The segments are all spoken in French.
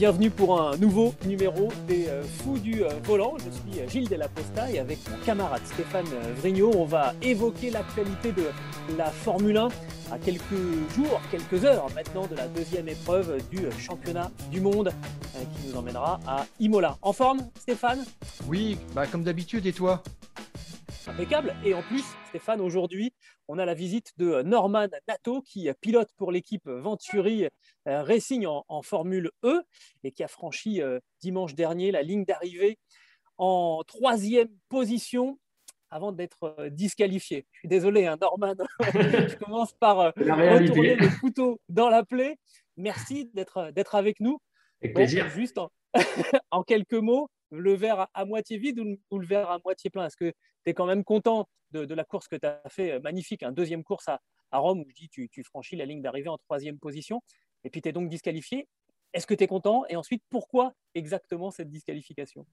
bienvenue pour un nouveau numéro des euh, Fous du euh, Volant. Je suis euh, Gilles Delaposta et avec mon camarade Stéphane Vrignot, on va évoquer l'actualité de la Formule 1 à quelques jours, quelques heures maintenant de la deuxième épreuve du championnat du monde qui nous emmènera à Imola. En forme, Stéphane? Oui, bah comme d'habitude, et toi? Impeccable. Et en plus, Stéphane, aujourd'hui, on a la visite de Norman Nato qui pilote pour l'équipe Venturi euh, Racing en, Formule E et qui a franchi euh, dimanche dernier la ligne d'arrivée en troisième position avant d'être euh, disqualifié. Je suis désolé, hein, Norman, je commence par retourner le couteau dans la plaie. Merci d'être avec nous. Avec plaisir. juste en, quelques mots, le verre à, moitié vide ou, le verre à moitié plein? Est-ce que tu es quand même content de, la course que tu as fait euh, magnifique, un deuxième course à, Rome où je dis tu, tu franchis la ligne d'arrivée en troisième position et puis tu es donc disqualifié. Est-ce que tu es content? Et ensuite, pourquoi exactement cette disqualification?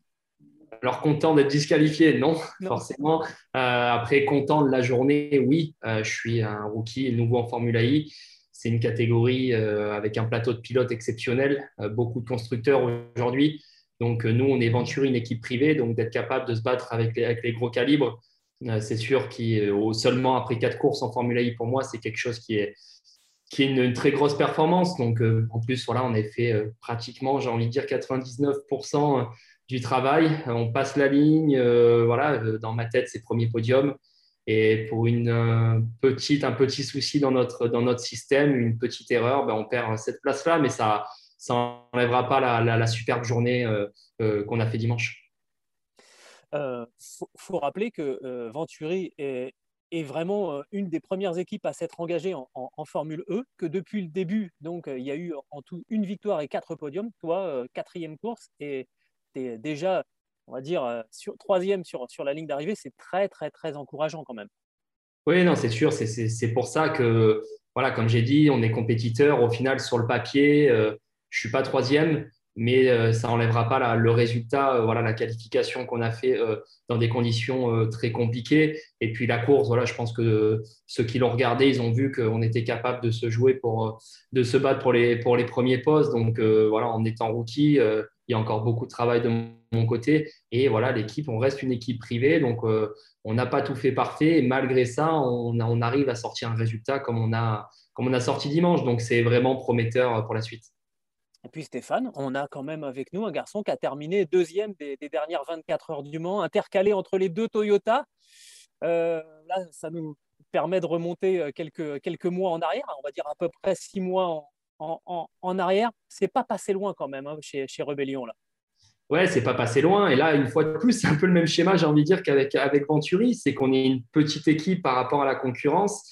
Alors content d'être disqualifié, non, forcément. Euh, après content de la journée, oui. Euh, je suis un rookie nouveau en Formule I. C'est une catégorie avec un plateau de pilotes exceptionnel, beaucoup de constructeurs aujourd'hui. Donc nous, on est une équipe privée, donc d'être capable de se battre avec les gros calibres, euh, c'est sûr que seulement après quatre courses en Formule I, pour moi, c'est quelque chose qui est, une, très grosse performance. Donc, euh, en plus, voilà, on a fait euh, pratiquement, j'ai envie de dire, 99% du travail. On passe la ligne. voilà, dans ma tête, c'est premier podium. Et pour une petite, un petit souci dans notre, dans notre système, une petite erreur, ben, on perd cette place-là, mais ça n'enlèvera pas la, la, superbe journée qu'on a fait dimanche. Il euh, faut, rappeler que euh, Venturi est, vraiment euh, une des premières équipes à s'être engagée en, Formule E, que depuis le début, donc il y a eu en tout une victoire et quatre podiums. Toi, quatrième course et tu es déjà, on va dire, sur, troisième sur, sur la ligne d'arrivée. C'est très, très, très encourageant quand même. Oui, non, c'est sûr. C'est pour ça que, voilà, comme j'ai dit, on est compétiteur. Au final, sur le papier, je suis pas troisième mais euh, ça n'enlèvera pas le résultat, euh, voilà, la qualification qu'on a fait euh, dans des conditions très compliquées. Et puis la course, voilà, je pense que ceux qui l'ont regardé, ils ont vu qu'on était capable de se jouer pour, de se battre pour les, pour les premiers postes. Donc voilà, en étant rookie, il y a encore beaucoup de travail de mon côté. Et voilà, l'équipe, on reste une équipe privée, donc on n'a pas tout fait parfait. Et malgré ça, on, on, arrive à sortir un résultat comme on a, comme on a sorti dimanche. Donc c'est vraiment prometteur pour la suite. Et puis Stéphane, on a quand même avec nous un garçon qui a terminé deuxième des, dernières 24 heures du Mans, intercalé entre les deux Toyota. Euh, là, ça nous permet de remonter euh, quelques, quelques mois en arrière, on va dire à peu près six mois en, en, en arrière. C'est pas passé loin quand même hein, chez, chez Rebellion là. Ouais, c'est pas passé loin. Et là, une fois de plus, c'est un peu le même schéma, j'ai envie de dire, qu'avec avec Venturi, c'est qu'on est une petite équipe par rapport à la concurrence.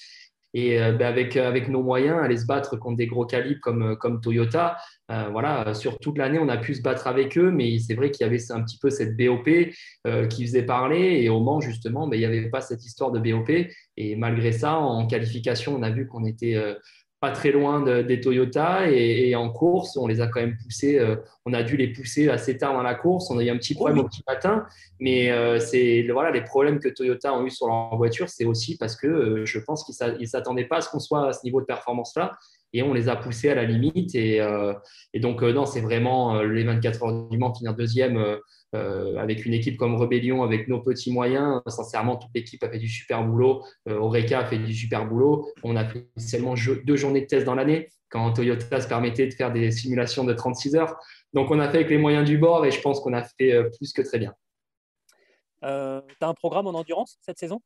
Et euh, ben, avec, avec nos moyens, aller se battre contre des gros calibres comme, comme Toyota, euh, voilà, sur toute l'année, on a pu se battre avec eux, mais c'est vrai qu'il y avait un petit peu cette BOP euh, qui faisait parler. Et au Mans, justement, ben, il n'y avait pas cette histoire de BOP. Et malgré ça, en qualification, on a vu qu'on était euh, pas très loin des Toyota. Et, en course, on les a quand même poussés. on a dû les pousser assez tard dans la course. On a eu un petit problème au petit matin. Mais c'est voilà, les problèmes que Toyota ont eu sur leur voiture, c'est aussi parce que je pense qu'ils ne s'attendaient pas à ce qu'on soit à ce niveau de performance-là et on les a poussés à la limite. Et, euh, donc, euh, non, c'est vraiment euh, les 24 heures du Mans, finir deuxième avec une équipe comme Rebellion, avec nos petits moyens. Sincèrement, toute l'équipe a fait du super boulot. Oreca a fait du super boulot. On a fait seulement deux journées de test dans l'année quand Toyota se permettait de faire des simulations de 36 heures. Donc, on a fait avec les moyens du bord et je pense qu'on a fait plus que très bien. tu as un programme en endurance cette saison?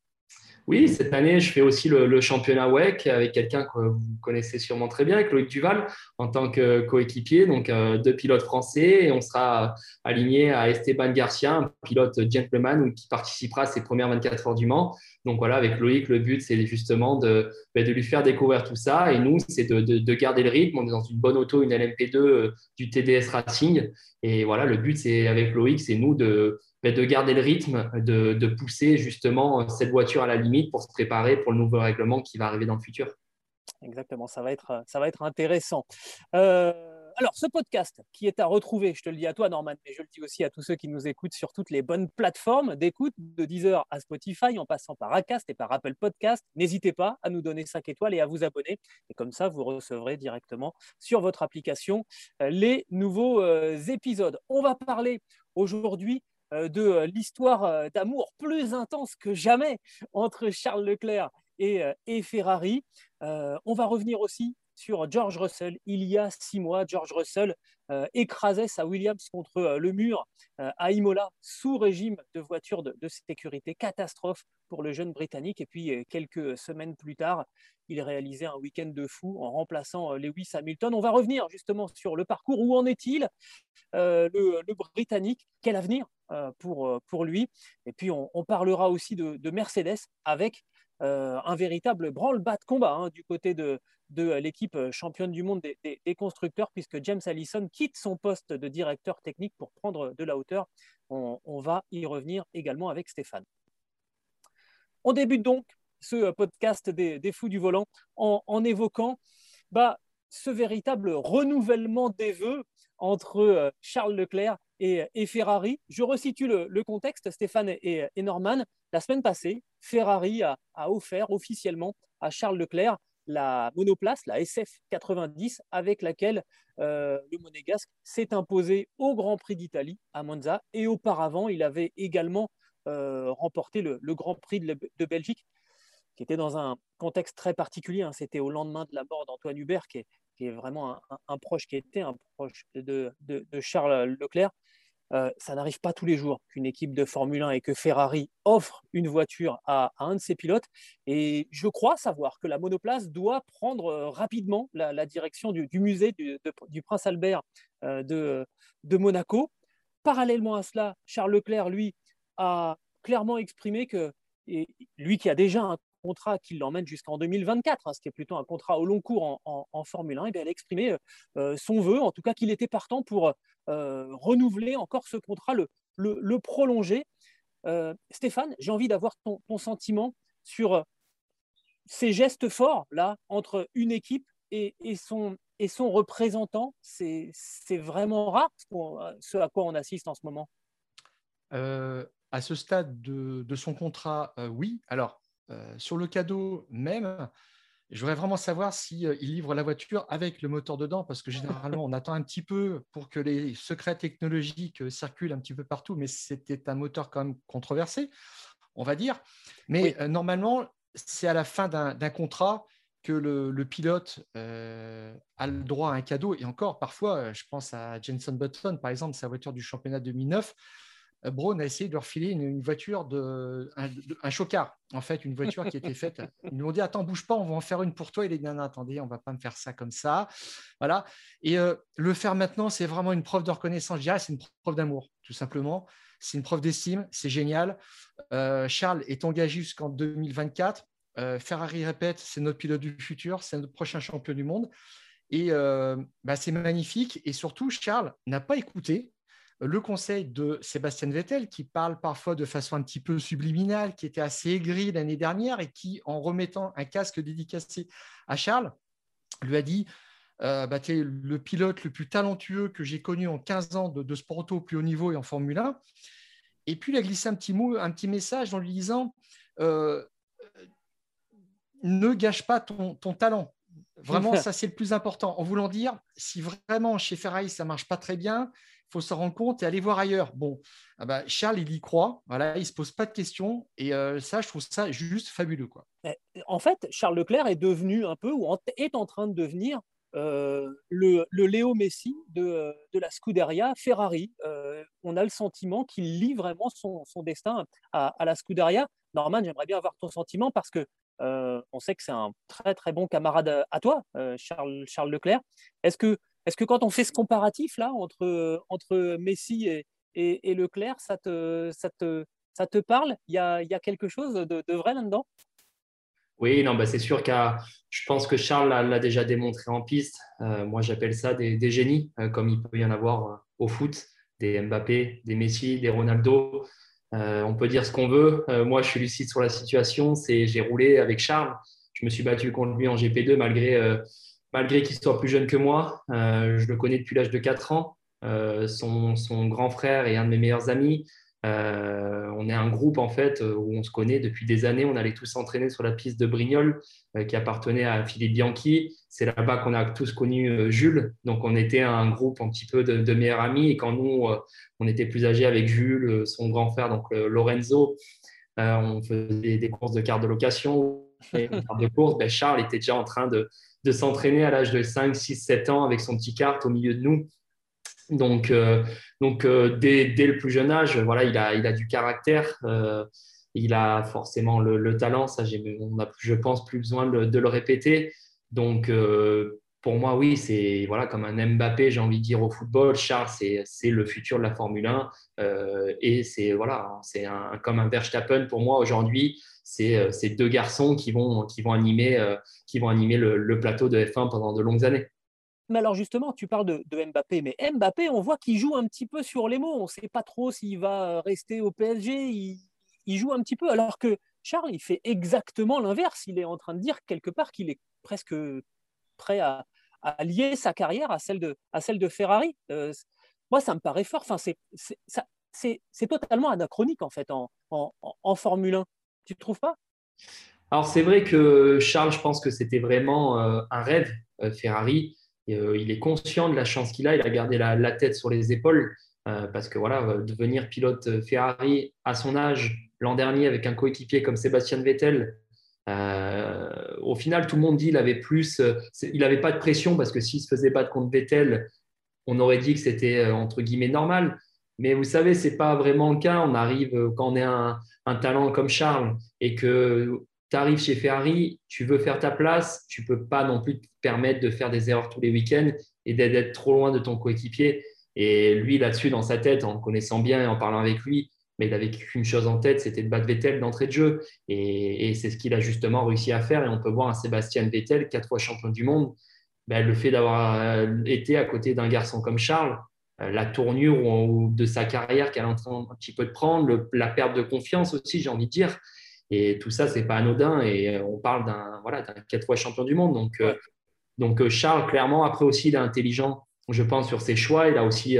Oui, cette année, je fais aussi le, championnat WEC avec quelqu'un que vous connaissez sûrement très bien, Loïc Duval, en tant que coéquipier, donc euh, deux pilotes français. Et on sera aligné à Esteban Garcia, un pilote gentleman qui participera à ses premières 24 heures du Mans. Donc voilà, avec Loïc, le but, c'est justement de, ben, de, lui faire découvrir tout ça. Et nous, c'est de, de, garder le rythme. On est dans une bonne auto, une LMP2 euh, du TDS Racing. Et voilà, le but, c'est avec Loïc, c'est nous de de garder le rythme, de, pousser justement cette voiture à la limite pour se préparer pour le nouveau règlement qui va arriver dans le futur. Exactement, ça va être, ça va être intéressant. Euh, alors, ce podcast qui est à retrouver, je te le dis à toi, Norman, mais je le dis aussi à tous ceux qui nous écoutent sur toutes les bonnes plateformes d'écoute, de Deezer à Spotify, en passant par Acast et par Apple Podcast. N'hésitez pas à nous donner 5 étoiles et à vous abonner. Et comme ça, vous recevrez directement sur votre application euh, les nouveaux euh, épisodes. On va parler aujourd'hui de euh, l'histoire euh, d'amour plus intense que jamais entre Charles Leclerc et, Ferrari. on va revenir aussi George Russell. Il y a six mois, George Russell écrasait sa Williams contre le mur à Imola sous régime de voiture de, sécurité. Catastrophe pour le jeune Britannique. Et puis, quelques semaines plus tard, il réalisait un week-end de fou en remplaçant Lewis Hamilton. On va revenir justement sur le parcours. Où en est-il le, Britannique? Quel avenir euh, pour, euh, pour lui? Et puis, on, parlera aussi de, Mercedes avec euh, un véritable branle-bas de combat hein, du côté de, de l'équipe championne du monde des, constructeurs, puisque James Allison quitte son poste de directeur technique pour prendre de la hauteur. On, va y revenir également avec Stéphane. On débute donc ce podcast des, fous du volant en, évoquant bah, ce véritable renouvellement des vœux entre Charles Leclerc et, Ferrari. Je resitue le, contexte, Stéphane et, Norman. La semaine passée, Ferrari a, offert officiellement à Charles Leclerc la monoplace, la SF90, avec laquelle euh, le monégasque s'est imposé au Grand Prix d'Italie à Monza. Et auparavant, il avait également euh, remporté le, Grand Prix de, Belgique, qui était dans un contexte très particulier. Hein. C'était au lendemain de la mort d'Antoine Hubert, qui est, vraiment un, proche, qui était un proche de Charles Leclerc. Euh, ça n'arrive pas tous les jours qu'une équipe de Formule 1 et que Ferrari offre une voiture à, un de ses pilotes. Et je crois savoir que la monoplace doit prendre euh, rapidement la, direction du, musée du, Prince Albert euh, de, Monaco. Parallèlement à cela, Charles Leclerc, lui, a clairement exprimé que, lui qui a déjà un contrat qui l'emmène jusqu'en 2024, hein, ce qui est plutôt un contrat au long cours en, Formule 1, et bien elle a exprimé son vœu, en tout cas qu'il était partant pour euh, renouveler encore ce contrat, le, prolonger. Euh, Stéphane, j'ai envie d'avoir ton, sentiment sur euh, ces gestes forts là entre une équipe et, son, et son représentant. C'est vraiment rare ce à quoi on assiste en ce moment. à ce stade de, de son contrat, oui. Alors, sur le cadeau même, je voudrais vraiment savoir s'il euh, livre la voiture avec le moteur dedans, parce que généralement, on attend un petit peu pour que les secrets technologiques euh, circulent un petit peu partout, mais c'était un moteur quand même controversé, on va dire. Mais euh, normalement, c'est à la fin d'un contrat que le, pilote a le droit à un cadeau. Et encore, parfois, je pense à Jenson Button, par exemple, sa voiture du championnat 2009. Euh, Braun a essayé de leur filer une, voiture, de, un, chocard, en fait, une voiture qui était faite. Ils nous ont dit Attends, bouge pas, on va en faire une pour toi. Il est dit Non, attendez, on va pas me faire ça comme ça. Voilà. Et euh, le faire maintenant, c'est vraiment une preuve de reconnaissance. Je dirais, c'est une preuve d'amour, tout simplement. C'est une preuve d'estime, c'est génial. Euh, Charles est engagé jusqu'en 2024. Ferrari répète c'est notre pilote du futur, c'est notre prochain champion du monde. Et bah, c'est magnifique. Et surtout, Charles n'a pas écouté le conseil de Sébastien Vettel, qui parle parfois de façon un petit peu subliminale, qui était assez aigri l'année dernière et qui, en remettant un casque dédicacé à Charles, lui a dit euh, bah, tu es le pilote le plus talentueux que j'ai connu en 15 ans de, sport auto au plus haut niveau et en Formule 1. Et puis, il a glissé un petit mot, un petit message en lui disant euh, Ne gâche pas ton, ton talent. Vraiment, ça, c'est le plus important. En voulant dire, si vraiment chez Ferrari, ça marche pas très bien, faut se rendre compte et aller voir ailleurs. Bon, ah bah, Charles, il y croit, voilà, il ne se pose pas de questions, et euh, ça, je trouve ça juste fabuleux. Quoi. En fait, Charles Leclerc est devenu un peu, ou est en train de devenir, euh, le, Léo Messi de, la Scuderia Ferrari. Euh, on a le sentiment qu'il lie vraiment son, destin à, la Scuderia. Norman, j'aimerais bien avoir ton sentiment parce que on sait que c'est un très très bon camarade à toi, Charles, Charles Leclerc. Est-ce que, est que quand on fait ce comparatif là entre, entre Messi et, et, Leclerc, ça te, ça te, ça te parle? Il y, a, y a quelque chose de, vrai là-dedans? Oui, non, bah c'est sûr que je pense que Charles l'a déjà démontré en piste. moi, j'appelle ça des, génies, comme il peut y en avoir au foot, des Mbappé, des Messi, des Ronaldo. Euh, on peut dire ce qu'on veut. Euh, moi, je suis lucide sur la situation. J'ai roulé avec Charles. Je me suis battu contre lui en GP2 malgré, euh, malgré qu'il soit plus jeune que moi. je le connais depuis l'âge de 4 ans. Son, son, grand frère est un de mes meilleurs amis. Euh, on est un groupe en fait euh, où on se connaît depuis des années. On allait tous s'entraîner sur la piste de Brignoles euh, qui appartenait à Philippe Bianchi. C'est là-bas qu'on a tous connu Jules. Donc on était un groupe un petit peu de, meilleurs amis. Et quand nous, on était plus âgés avec Jules, son grand frère, donc Lorenzo, on faisait des courses de carte de location. Ben, Charles était déjà en train de, de s'entraîner à l'âge de 5, 6, 7 ans avec son petit kart au milieu de nous. Donc, euh, donc euh, dès, le plus jeune âge, voilà, il a, il a du caractère, euh, il a forcément le, talent. Ça, on a, je pense, plus besoin de, le répéter. Donc, pour moi, oui, c'est voilà, comme un Mbappé, j'ai envie de dire au football. Charles, c'est le futur de la Formule 1. et c'est voilà, c'est comme un Verstappen pour moi aujourd'hui. C'est ces deux garçons qui vont, qui vont animer, qui vont animer le plateau de F1 pendant de longues années. Mais alors justement, tu parles de, Mbappé, mais Mbappé, on voit qu'il joue un petit peu sur les mots. On ne sait pas trop s'il va rester au PSG. Il, joue un petit peu, alors que Charles, il fait exactement l'inverse. Il est en train de dire quelque part qu'il est presque prêt à, lier sa carrière à celle de, à celle de Ferrari. Euh, moi, ça me paraît fort. Enfin, c'est totalement anachronique en fait en, en, Formule 1. Tu ne trouves pas? Alors c'est vrai que Charles, je pense que c'était vraiment euh, un rêve euh, Ferrari. Euh, il est conscient de la chance qu'il a. Il a gardé la, tête sur les épaules parce que voilà, devenir pilote Ferrari à son âge l'an dernier avec un coéquipier comme Sébastien Vettel, au final, tout le monde dit qu'il avait plus, il n'avait pas de pression parce que s'il se faisait battre contre Vettel, on aurait dit que c'était entre guillemets normal. Mais vous savez, c'est pas vraiment le cas. On arrive quand on est un, talent comme Charles et que tu arrives chez Ferrari, tu veux faire ta place, tu ne peux pas non plus te permettre de faire des erreurs tous les week-ends et d'être trop loin de ton coéquipier. Et lui, là-dessus, dans sa tête, en le connaissant bien et en parlant avec lui, mais il avait qu'une chose en tête, c'était de battre Vettel d'entrée de jeu. Et, c'est ce qu'il a justement réussi à faire. Et on peut voir un Sébastien Vettel, quatre fois champion du monde, ben, le fait d'avoir euh, été à côté d'un garçon comme Charles, euh, la tournure de sa carrière qu'elle est en train un petit peu de prendre, la perte de confiance aussi, j'ai envie de dire. Et tout ça, c'est pas anodin. Et euh, on parle d'un voilà, quatre fois champion du monde. Donc, euh, donc euh, Charles, clairement, après aussi, il est intelligent, je pense, sur ses choix. Il a aussi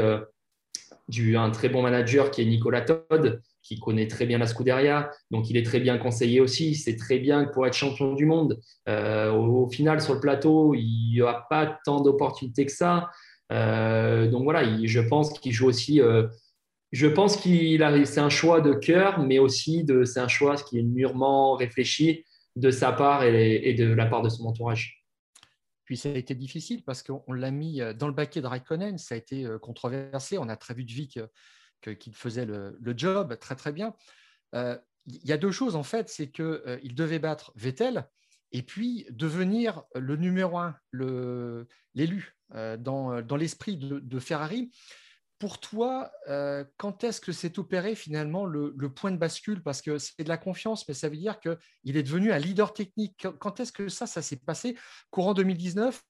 du, un très bon manager qui est Nicolas Todd, qui connaît très bien la Scuderia. Donc, il est très bien conseillé aussi. C'est très bien pour être champion du monde. au, final, sur le plateau, il n'y a pas tant d'opportunités que ça. Donc voilà, je pense qu'il joue aussi je pense qu'il c'est un choix de cœur, mais aussi de, c'est un choix qui est mûrement réfléchi de sa part et, de la part de son entourage. Puis ça a été difficile parce qu'on l'a mis euh, dans le baquet de Raikkonen, ça a été euh, controversé. On a très vu qu'il faisait le, job très très bien. Euh, il y a deux choses en fait, c'est qu'il devait battre Vettel et puis devenir le numéro un, l'élu dans, dans l'esprit de, Ferrari pour toi, euh, quand est-ce que s'est opéré finalement le, point de bascule? Parce que c'est de la confiance, mais ça veut dire qu'il est devenu un leader technique. Quand est-ce que ça, ça s'est passé? Courant 2019,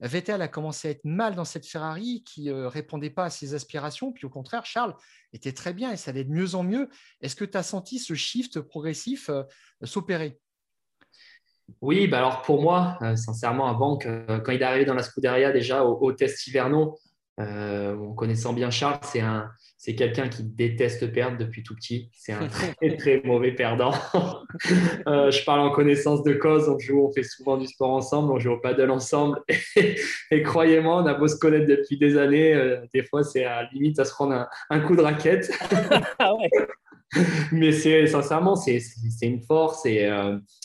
Vettel a commencé à être mal dans cette Ferrari qui ne euh, répondait pas à ses aspirations. Puis au contraire, Charles était très bien et ça allait de mieux en mieux. Est-ce que tu as senti ce shift progressif euh, s'opérer? Oui, bah alors pour moi, sincèrement, avant que, quand il est arrivé dans la Scuderia déjà au, au test hivernaux, euh, en connaissant bien Charles, c'est un, c'est quelqu'un qui déteste perdre depuis tout petit. C'est un très très mauvais perdant. Euh, je parle en connaissance de cause. On joue, on fait souvent du sport ensemble, on joue au paddle ensemble. Et, croyez-moi, on a beau se connaître depuis des années. Euh, des fois, c'est à limite à se prendre un, coup de raquette. Ah Mais c'est sincèrement, c'est, une force. Et,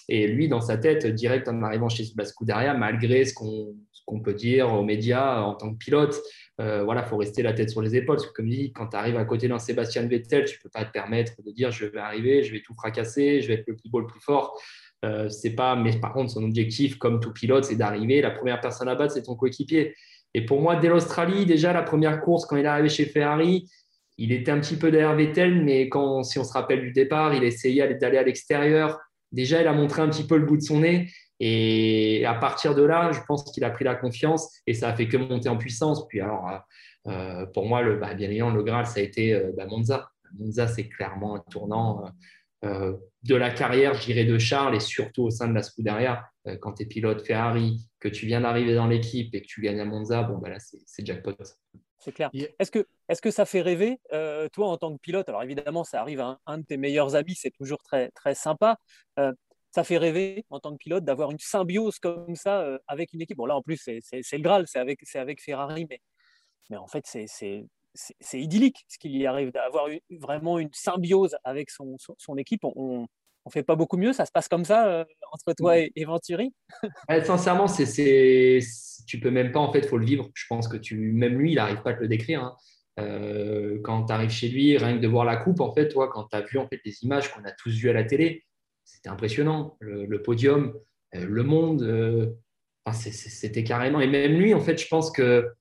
et, lui, dans sa tête, direct en arrivant chez Scuderia, malgré ce qu'on, qu'on peut dire aux médias en tant que pilote, euh, voilà, faut rester la tête sur les épaules. Parce que, comme dis, quand tu arrives à côté d'un Sébastien Vettel, tu peux pas te permettre de dire je vais arriver, je vais tout fracasser, je vais être le plus beau, le plus fort. Euh, c'est pas, mais par contre, son objectif, comme tout pilote, c'est d'arriver. La première personne à battre, c'est ton coéquipier. Et pour moi, dès l'Australie, déjà la première course, quand il est arrivé chez Ferrari, il était un petit peu derrière Vettel, mais quand, si on se rappelle du départ, il essayait d'aller à l'extérieur. Déjà, il a montré un petit peu le bout de son nez. Et à partir de là, je pense qu'il a pris la confiance et ça a fait que monter en puissance. Puis alors, euh, euh, pour moi, le, bah, bien évidemment, le Graal, ça a été euh, bah, Monza. Monza, c'est clairement un tournant de la carrière, je dirais, de Charles et surtout au sein de la Scuderia. quand tu es pilote Ferrari, que tu viens d'arriver dans l'équipe et que tu gagnes à Monza, bon, bah, là, c'est jackpot. C'est clair. Est-ce que, est que ça fait rêver, toi, en tant que pilote? Alors évidemment, ça arrive à un, de tes meilleurs amis, c'est toujours très, très sympa ça fait rêver en tant que pilote d'avoir une symbiose comme ça euh, avec une équipe? Bon, là, en plus, c'est le Graal, c'est avec, avec Ferrari, mais, mais en fait, c'est idyllique ce qu'il y arrive, d'avoir vraiment une symbiose avec son, son, équipe. On ne fait pas beaucoup mieux, ça se passe comme ça euh, entre toi et, et Venturi? Sincèrement, c'est tu peux même pas, en fait, il faut le vivre. Je pense que tu, même lui, il n'arrive pas à te le décrire. Hein. Euh, quand tu arrives chez lui, rien que de voir la coupe, en fait, toi, quand tu as vu en fait, les images qu'on a tous vues à la télé, c'était impressionnant. Le, podium, euh, le monde, euh, c'était carrément. Et même lui, en fait, je pense que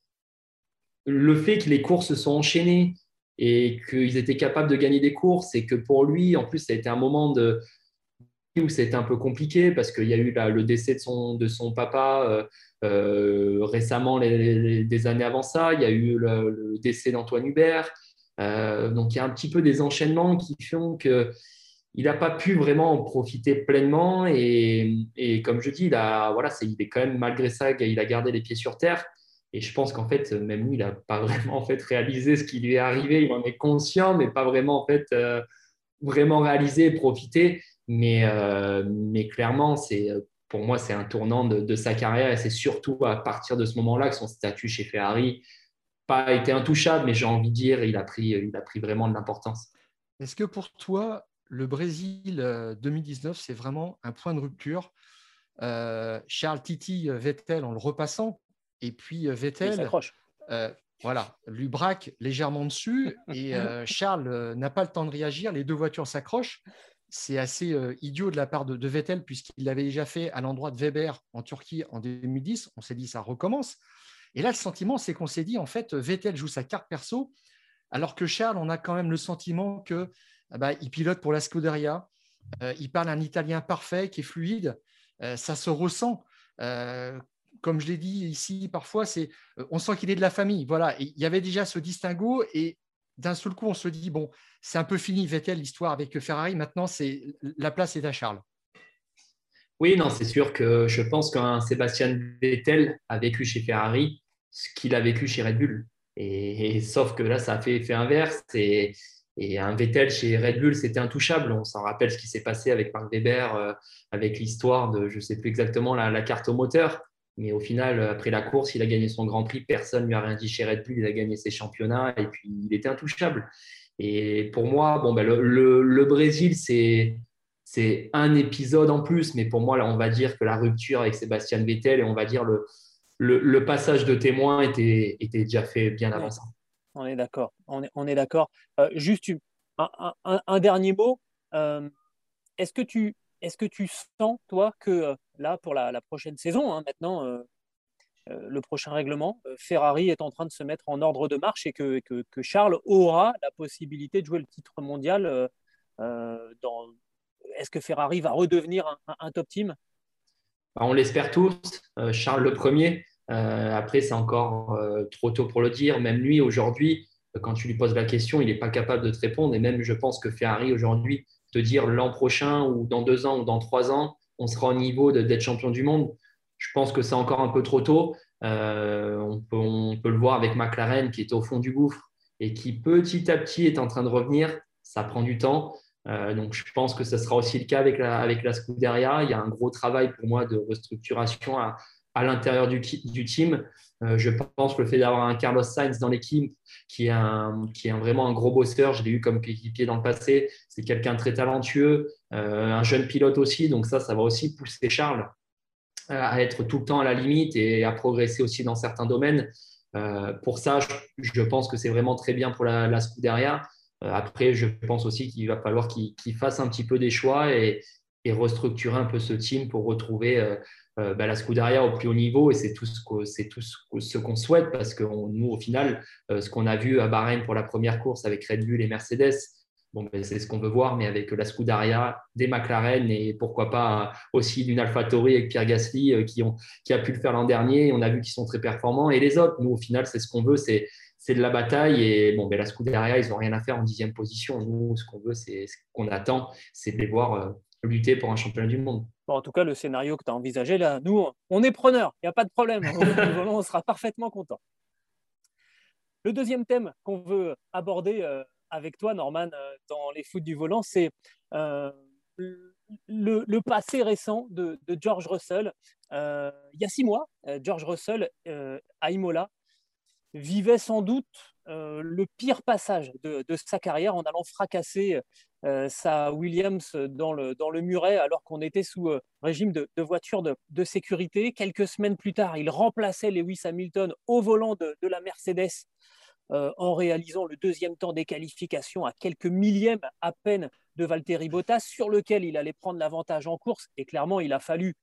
le fait que les courses se sont enchaînées et qu'ils étaient capables de gagner des courses et que pour lui, en plus, ça a été un moment où été un peu compliqué parce qu'il y a eu le décès de son, papa euh, récemment, des années avant ça. Il y a eu le, décès d'Antoine Hubert. donc, il y a un petit peu des enchaînements qui font que il n'a pas pu vraiment en profiter pleinement. Et, comme je dis, il est quand même, malgré ça, il a gardé les pieds sur terre. Et je pense qu'en fait, même lui, il n'a pas vraiment en fait, réalisé ce qui lui est arrivé. Il en est conscient, mais pas vraiment en fait, euh, vraiment réalisé et profité. Mais, euh, clairement, pour moi, c'est un tournant de, sa carrière. Et c'est surtout à partir de ce moment-là que son statut chez Ferrari pas été intouchable, mais j'ai envie de dire, il a pris, il a pris vraiment de l'importance. Est-ce que pour toi, le Brésil 2019, euh, c'est vraiment un point de rupture? Charles Titi Vettel en le repassant, et puis Vettel, voilà, lui braque légèrement dessus, et Charles n'a pas le temps de réagir. Les deux voitures s'accrochent. C'est assez idiot de la part de, Vettel, puisqu'il l'avait déjà fait à l'endroit de Weber en Turquie en 2010. On s'est dit, ça recommence. Et là, le sentiment, c'est qu'on s'est dit, en fait, Vettel joue sa carte perso, alors que Charles, on a quand même le sentiment que ah bah, il pilote pour la Scuderia. Euh, il parle un italien parfait qui est fluide. Euh, ça se ressent. Euh, comme je l'ai dit ici, parfois, c'est, on sent qu'il est de la famille. Voilà. il y avait déjà ce distinguo et d'un seul coup, on se dit bon, c'est un peu fini, Vettel, l'histoire avec Ferrari. Maintenant, c'est la place est à Charles. Oui, non, c'est sûr que je pense qu'un Sébastien Vettel a vécu chez Ferrari ce qu'il a vécu chez Red Bull. Et, sauf que là, ça a fait effet inverse. Et, un Vettel chez Red Bull, c'était intouchable. On s'en rappelle ce qui s'est passé avec Mark Webber, euh, avec l'histoire de, je ne sais plus exactement, la, carte au moteur. Mais au final, après la course, il a gagné son Grand Prix. Personne ne lui a rien dit chez Red Bull. Il a gagné ses championnats et puis il était intouchable. Et pour moi, bon, ben, le, Brésil, c'est c'est un épisode en plus, mais pour moi, là, on va dire que la rupture avec Sébastien Vettel et on va dire le, le, passage de témoin était, était déjà fait bien avant ça on est d'accord. On est, on est d'accord. Euh, juste un, dernier mot. Euh, est-ce que tu est-ce que tu sens toi que euh, là pour la, prochaine saison, hein, maintenant le prochain règlement, Ferrari est en train de se mettre en ordre de marche et que, Charles aura la possibilité de jouer le titre mondial. Est-ce que Ferrari va redevenir un, top team? Bah, On l'espère tous. Charles le premier. Euh, après, c'est encore euh, trop tôt pour le dire. Même lui, aujourd'hui, quand tu lui poses la question, il n'est pas capable de te répondre. Et même, je pense que Ferrari, aujourd'hui, te dire l'an prochain ou dans deux ans ou dans trois ans, on sera au niveau d'être champion du monde, je pense que c'est encore un peu trop tôt. Euh, on, peut, le voir avec McLaren qui est au fond du gouffre et qui petit à petit est en train de revenir. Ça prend du temps. donc, je pense que ce sera aussi le cas avec la, avec la Scuderia. Il y a un gros travail pour moi de restructuration à, à l'intérieur du, team. Euh, je pense que le fait d'avoir un Carlos Sainz dans l'équipe, qui est, un, qui est vraiment un gros bosseur, je l'ai eu comme équipier dans le passé, c'est quelqu'un très talentueux, euh, un jeune pilote aussi, donc ça, ça va aussi pousser Charles euh, à être tout le temps à la limite et à progresser aussi dans certains domaines. pour ça, je, pense que c'est vraiment très bien pour la, la Scuderia. après, je pense aussi qu'il va falloir qu'il fasse un petit peu des choix et, et, restructurer un peu ce team pour retrouver euh, bah, la Scuderia au plus haut niveau et c'est tout ce qu'on ce qu'on souhaite parce que nous, au final, euh, ce qu'on a vu à Bahreïn pour la première course avec Red Bull et Mercedes, bon, ben, c'est ce qu'on veut voir, mais avec la Scuderia, des McLaren et pourquoi pas aussi d'une AlphaTauri avec Pierre Gasly euh, qui, a pu le faire l'an dernier. On a vu qu'ils sont très performants et les autres, nous, au final, c'est ce qu'on veut, c'est c'est de la bataille et bon, ben, la Scuderia, ils n'ont rien à faire en dixième position. Nous, ce qu'on veut, c'est ce qu'on attend, c'est de les voir lutter pour un championnat du monde. En tout cas, le scénario que tu as envisagé, là, nous, on est preneurs, il n'y a pas de problème. on sera parfaitement content. Le deuxième thème qu'on veut aborder euh, avec toi, Norman, euh, dans les foot du volant, c'est euh, le, passé récent de, George Russell. il y a six mois, George Russell à Imola vivait sans doute le pire passage de, sa carrière en allant fracasser euh, sa Williams dans le, muret alors qu'on était sous euh, régime de, voiture de, de, sécurité. Quelques semaines plus tard, il remplaçait Lewis Hamilton au volant de, la Mercedes euh, en réalisant le deuxième temps des qualifications à quelques millièmes à peine de Valtteri Bottas sur lequel il allait prendre l'avantage en course. Et clairement, il a fallu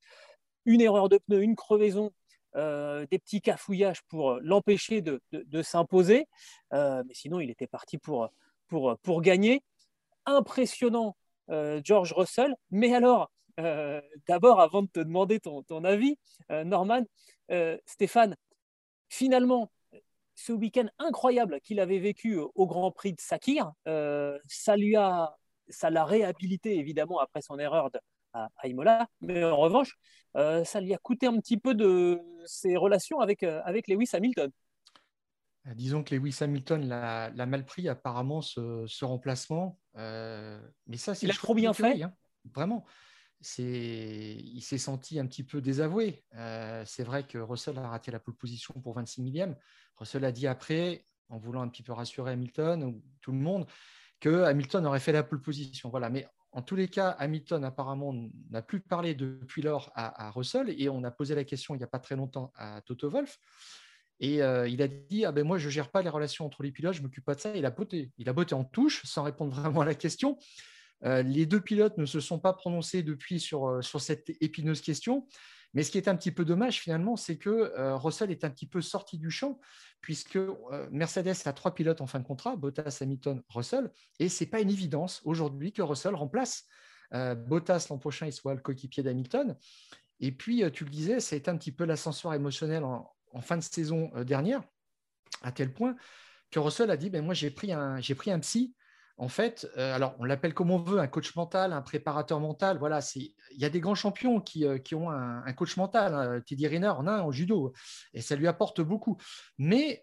une erreur de pneu, une crevaison des petits cafouillages pour l'empêcher de, de s'imposer. mais sinon, il était parti pour, pour, pour gagner impressionnant, euh, George Russell. Mais alors, euh, d'abord, avant de te demander ton, avis, euh, Norman, Stéphane, finalement, ce week-end incroyable qu'il avait vécu au Grand Prix de Sakir, ça lui a, ça l'a réhabilité évidemment après son erreur à, Imola, mais en revanche, ça lui a coûté un petit peu de ses relations avec, avec Lewis Hamilton. Euh, disons que Lewis Hamilton l'a mal pris apparemment ce, remplacement. Euh, mais ça, il a trop bien fait. Hein. Vraiment. Il s'est senti un petit peu désavoué. Euh, c'est vrai que Russell a raté la pole position pour 26 millième. Russell a dit après, en voulant un petit peu rassurer Hamilton ou tout le monde, que Hamilton aurait fait la pole position. Voilà. Mais en tous les cas, Hamilton apparemment n'a plus parlé depuis lors à, Russell et on a posé la question il n'y a pas très longtemps à Toto Wolff. Et euh, il a dit ah ben moi je gère pas les relations entre les pilotes, je m'occupe pas de ça. Il a botté, il a botté en touche sans répondre vraiment à la question. Euh, les deux pilotes ne se sont pas prononcés depuis sur, euh, sur cette épineuse question. Mais ce qui est un petit peu dommage finalement, c'est que Russell est un petit peu sorti du champ, puisque Mercedes a trois pilotes en fin de contrat, Bottas, Hamilton, Russell, et c'est pas une évidence aujourd'hui que Russell remplace Bottas l'an prochain, il soit le coéquipier d'Hamilton. Et puis, tu le disais, ça a été un petit peu l'ascenseur émotionnel en, fin de saison euh, dernière, à tel point que Russell a dit ben, Moi, j'ai pris, un, pris un psy. En fait, euh, alors on l'appelle comme on veut, un coach mental, un préparateur mental. Voilà, il y a des grands champions qui, euh, ont un, coach mental. Hein. Teddy Riner en a un en judo, et ça lui apporte beaucoup. Mais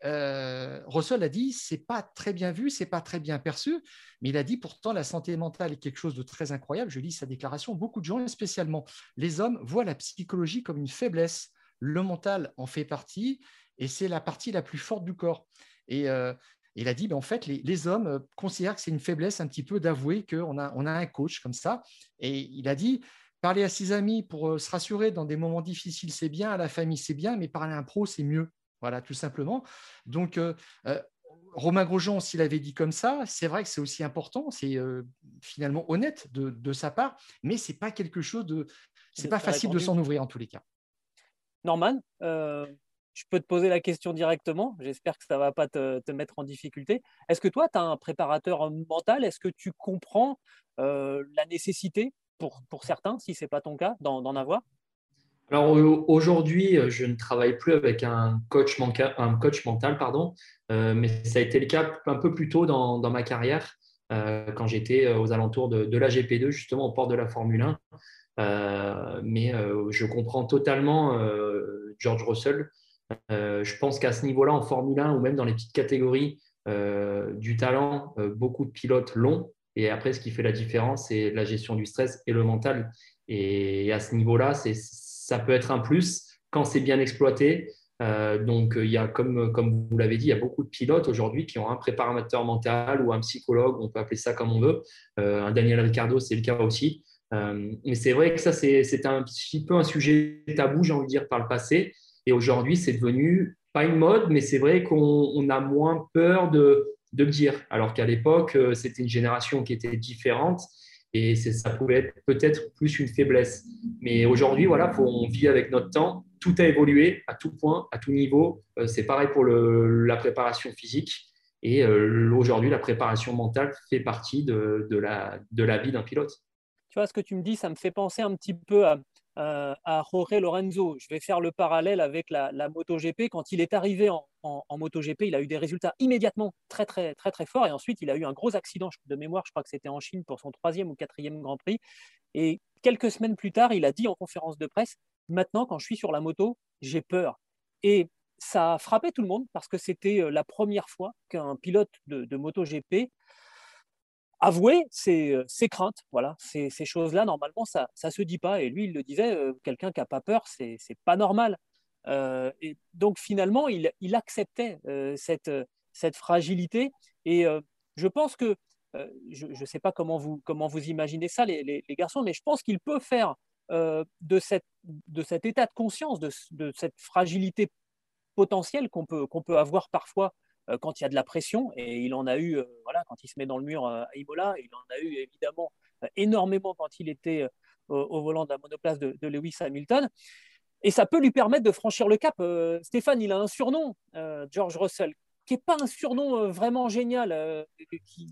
Russell a dit c'est pas très bien vu, c'est pas très bien perçu. Mais il a dit pourtant la santé mentale est quelque chose de très incroyable. Je lis sa déclaration. Beaucoup de gens, et spécialement les hommes, voient la psychologie comme une faiblesse le mental en fait partie et c'est la partie la plus forte du corps. Et euh, il a dit, ben, en fait, les, hommes euh, considèrent que c'est une faiblesse un petit peu d'avouer qu'on a, on a un coach comme ça. Et il a dit, parler à ses amis pour euh, se rassurer dans des moments difficiles, c'est bien, à la famille, c'est bien, mais parler à un pro, c'est mieux. Voilà, tout simplement. Donc, Romain Grosjean, s'il avait dit comme ça, c'est vrai que c'est aussi important, c'est finalement honnête de, sa part, mais c'est pas quelque chose de, c'est pas facile de s'en ouvrir en tous les cas. Norman, euh, je peux te poser la question directement. J'espère que ça ne va pas te, mettre en difficulté. Est-ce que toi, tu as un préparateur mental? Est-ce que tu comprends euh, la nécessité, pour, pour certains, si ce n'est pas ton cas, d'en avoir? Alors aujourd'hui, je ne travaille plus avec un coach, un coach mental, pardon, euh, mais ça a été le cas un peu plus tôt dans, dans ma carrière, quand j'étais aux alentours de, de la GP2, justement au port de la Formule 1. Euh, mais euh, je comprends totalement euh, George Russell. Je pense qu'à ce niveau-là, en Formule 1 ou même dans les petites catégories du talent, beaucoup de pilotes l'ont. Et après, ce qui fait la différence, c'est la gestion du stress et le mental. Et à ce niveau-là, ça peut être un plus quand c'est bien exploité. donc, il y a, comme, vous l'avez dit, il y a beaucoup de pilotes aujourd'hui qui ont un préparateur mental ou un psychologue, on peut appeler ça comme on veut. un Daniel Ricciardo, c'est le cas aussi. Euh, mais c'est vrai que ça, c'est un petit peu un sujet tabou, j'ai envie de dire, par le passé. Et aujourd'hui, c'est devenu pas une mode, mais c'est vrai qu'on a moins peur de, de le dire. Alors qu'à l'époque, euh, c'était une génération qui était différente et ça pouvait être peut-être plus une faiblesse. Mais aujourd'hui, voilà, on vit avec notre temps. Tout a évolué à tout point, à tout niveau. Euh, c'est pareil pour la préparation physique. Et euh, aujourd'hui, la préparation mentale fait partie de, la, de la vie d'un pilote. Tu vois, ce que tu me dis, ça me fait penser un petit peu à, euh, à Jorge Lorenzo. Je vais faire le parallèle avec la, MotoGP. Quand il est arrivé en, MotoGP, il a eu des résultats immédiatement très, très, très, très forts. Et ensuite, il a eu un gros accident de mémoire. Je crois que c'était en Chine pour son troisième ou quatrième Grand Prix. Et quelques semaines plus tard, il a dit en conférence de presse Maintenant, quand je suis sur la moto, j'ai peur. Et ça a frappé tout le monde parce que c'était euh, la première fois qu'un pilote de, de MotoGP avouer ses, craintes. Voilà, ces, choses-là, normalement, ça ne se dit pas. Et lui, il le disait, quelqu'un qui n'a pas peur, c'est pas normal. et donc, finalement, il, acceptait cette, fragilité. Et je pense que, je ne sais pas comment vous, comment vous imaginez ça, les, garçons, mais je pense qu'il peut faire de, cet état de conscience, de, cette fragilité potentielle qu'on peut, avoir parfois euh, quand il y a de la pression, et il en a eu, euh, voilà, quand il se met dans le mur euh, à Imola, il en a eu évidemment énormément quand il était au, volant de la monoplace de, Lewis Hamilton. Et ça peut lui permettre de franchir le cap. Stéphane, il a un surnom, George Russell, qui n'est pas un surnom vraiment génial.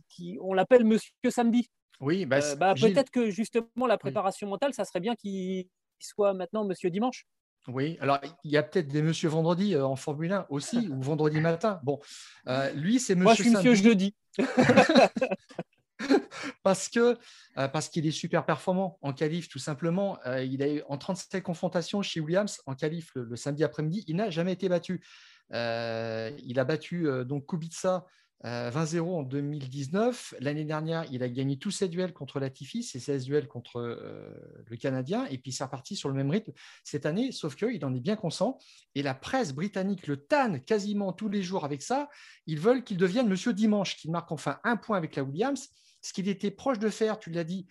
qui, on l'appelle Monsieur Samedi. Oui, bah, bah peut-être que justement la préparation mentale, ça serait bien qu'il soit maintenant Monsieur Dimanche. Oui, alors il y a peut-être des Monsieur Vendredi euh, en Formule 1 aussi, ou Vendredi matin. Bon, euh, lui, c'est Monsieur. Moi, je suis Monsieur Jeudi. parce que euh, parce qu'il est super performant en qualif, tout simplement. il a eu en 37 confrontations chez Williams en qualif le, samedi après-midi, il n'a jamais été battu. il a battu donc Kubica 20-0 euh, en 2019. L'année dernière, il a gagné tous ses duels contre Latifi, ses 16 duels contre euh, le Canadien, et puis c'est reparti sur le même rythme cette année, sauf qu'il en est bien conscient. Et la presse britannique le tanne quasiment tous les jours avec ça. Ils veulent qu'il devienne Monsieur Dimanche, qu'il marque enfin un point avec la Williams, ce qu'il était proche de faire, tu l'as dit,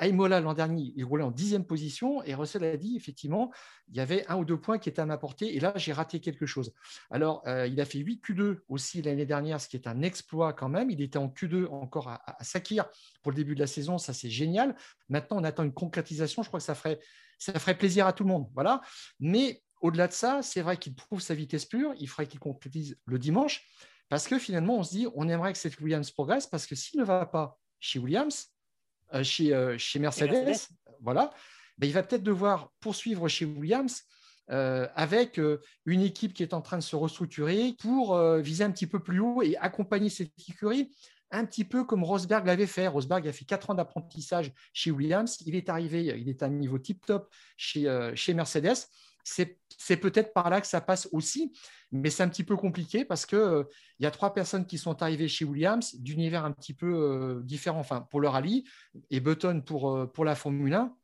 Aimola, l'an dernier, il roulait en dixième position et Russell a dit effectivement, il y avait un ou deux points qui étaient à ma portée et là, j'ai raté quelque chose. Alors, euh, il a fait 8 Q2 aussi l'année dernière, ce qui est un exploit quand même. Il était en Q2 encore à, Sakir pour le début de la saison, ça c'est génial. Maintenant, on attend une concrétisation. Je crois que ça ferait, ça ferait plaisir à tout le monde. Voilà. Mais au-delà de ça, c'est vrai qu'il prouve sa vitesse pure. Il faudrait qu'il concrétise le dimanche parce que finalement, on se dit, on aimerait que cette Williams progresse parce que s'il ne va pas chez Williams, euh, chez, euh, chez Mercedes, voilà, ben, il va peut-être devoir poursuivre chez Williams euh, avec une équipe qui est en train de se restructurer pour viser un petit peu plus haut et accompagner cette écurie un petit peu comme Rosberg l'avait fait. Rosberg a fait quatre ans d'apprentissage chez Williams. Il est arrivé, il est à un niveau tip-top chez, chez Mercedes c'est peut-être par là que ça passe aussi, mais c'est un petit peu compliqué parce qu'il euh, y a trois personnes qui sont arrivées chez Williams d'univers un petit peu euh, différents, enfin pour le rallye et Button pour, euh, pour la Formule 1.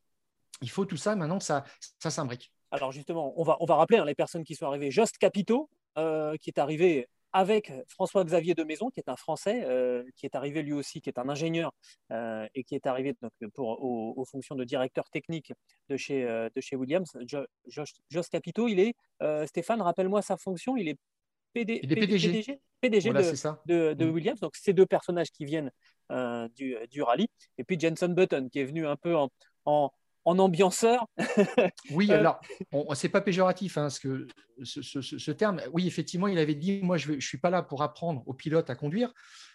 Il faut tout ça maintenant ça, ça s'imbrique. Alors justement, on va, on va rappeler hein, les personnes qui sont arrivées. Just Capito, qui est arrivé avec François-Xavier de Maison, qui est un Français, euh, qui est arrivé lui aussi, qui est un ingénieur euh, et qui est arrivé donc, pour, aux, fonctions de directeur technique de chez, euh, de chez Williams. Josh, Capito, il est, Stéphane, rappelle-moi sa fonction, il est, PD, PDG. PDG, de, de, mm. Williams. Donc, ces deux personnages qui viennent du, du, rallye. Et puis Jenson Button, qui est venu un peu en, en en ambianceur. oui, euh, alors, c'est pas péjoratif, hein, ce, que, ce, terme. Oui, effectivement, il avait dit, moi, je ne suis pas là pour apprendre aux pilotes à conduire,